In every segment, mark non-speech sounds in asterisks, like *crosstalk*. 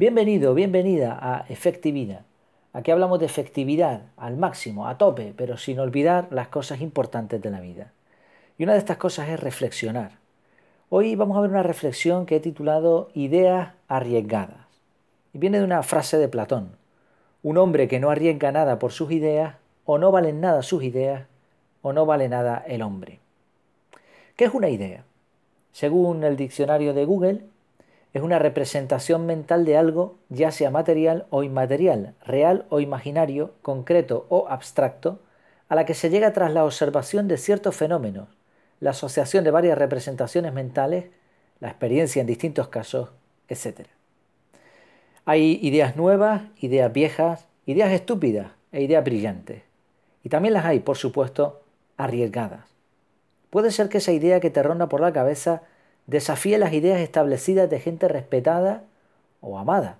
Bienvenido, bienvenida a Efectividad. Aquí hablamos de efectividad al máximo, a tope, pero sin olvidar las cosas importantes de la vida. Y una de estas cosas es reflexionar. Hoy vamos a ver una reflexión que he titulado Ideas arriesgadas. Y viene de una frase de Platón. Un hombre que no arriesga nada por sus ideas, o no valen nada sus ideas, o no vale nada el hombre. ¿Qué es una idea? Según el diccionario de Google, es una representación mental de algo, ya sea material o inmaterial, real o imaginario, concreto o abstracto, a la que se llega tras la observación de ciertos fenómenos, la asociación de varias representaciones mentales, la experiencia en distintos casos, etc. Hay ideas nuevas, ideas viejas, ideas estúpidas e ideas brillantes. Y también las hay, por supuesto, arriesgadas. Puede ser que esa idea que te ronda por la cabeza desafíe las ideas establecidas de gente respetada o amada,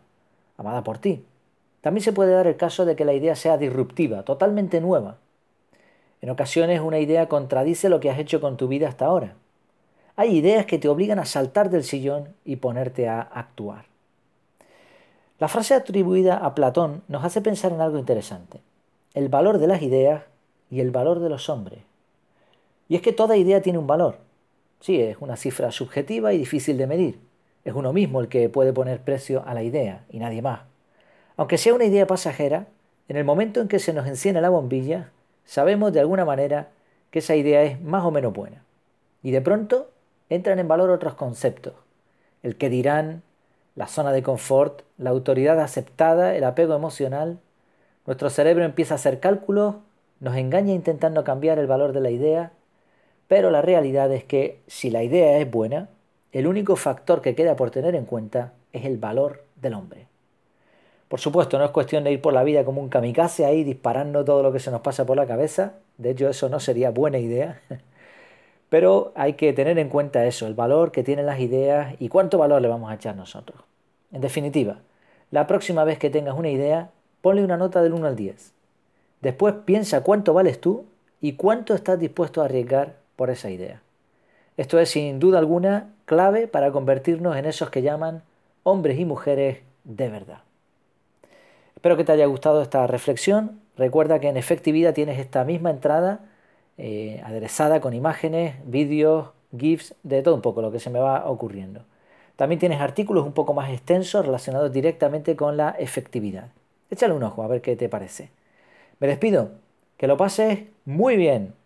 amada por ti. También se puede dar el caso de que la idea sea disruptiva, totalmente nueva. En ocasiones una idea contradice lo que has hecho con tu vida hasta ahora. Hay ideas que te obligan a saltar del sillón y ponerte a actuar. La frase atribuida a Platón nos hace pensar en algo interesante, el valor de las ideas y el valor de los hombres. Y es que toda idea tiene un valor, Sí, es una cifra subjetiva y difícil de medir. Es uno mismo el que puede poner precio a la idea y nadie más. Aunque sea una idea pasajera, en el momento en que se nos enciende la bombilla, sabemos de alguna manera que esa idea es más o menos buena. Y de pronto entran en valor otros conceptos. El que dirán, la zona de confort, la autoridad aceptada, el apego emocional. Nuestro cerebro empieza a hacer cálculos, nos engaña intentando cambiar el valor de la idea pero la realidad es que si la idea es buena, el único factor que queda por tener en cuenta es el valor del hombre. Por supuesto, no es cuestión de ir por la vida como un kamikaze ahí disparando todo lo que se nos pasa por la cabeza. De hecho, eso no sería buena idea. *laughs* Pero hay que tener en cuenta eso, el valor que tienen las ideas y cuánto valor le vamos a echar nosotros. En definitiva, la próxima vez que tengas una idea, ponle una nota del 1 al 10. Después piensa cuánto vales tú y cuánto estás dispuesto a arriesgar por esa idea. Esto es sin duda alguna clave para convertirnos en esos que llaman hombres y mujeres de verdad. Espero que te haya gustado esta reflexión. Recuerda que en efectividad tienes esta misma entrada eh, aderezada con imágenes, vídeos, GIFs, de todo un poco lo que se me va ocurriendo. También tienes artículos un poco más extensos relacionados directamente con la efectividad. Échale un ojo a ver qué te parece. Me despido. Que lo pases muy bien.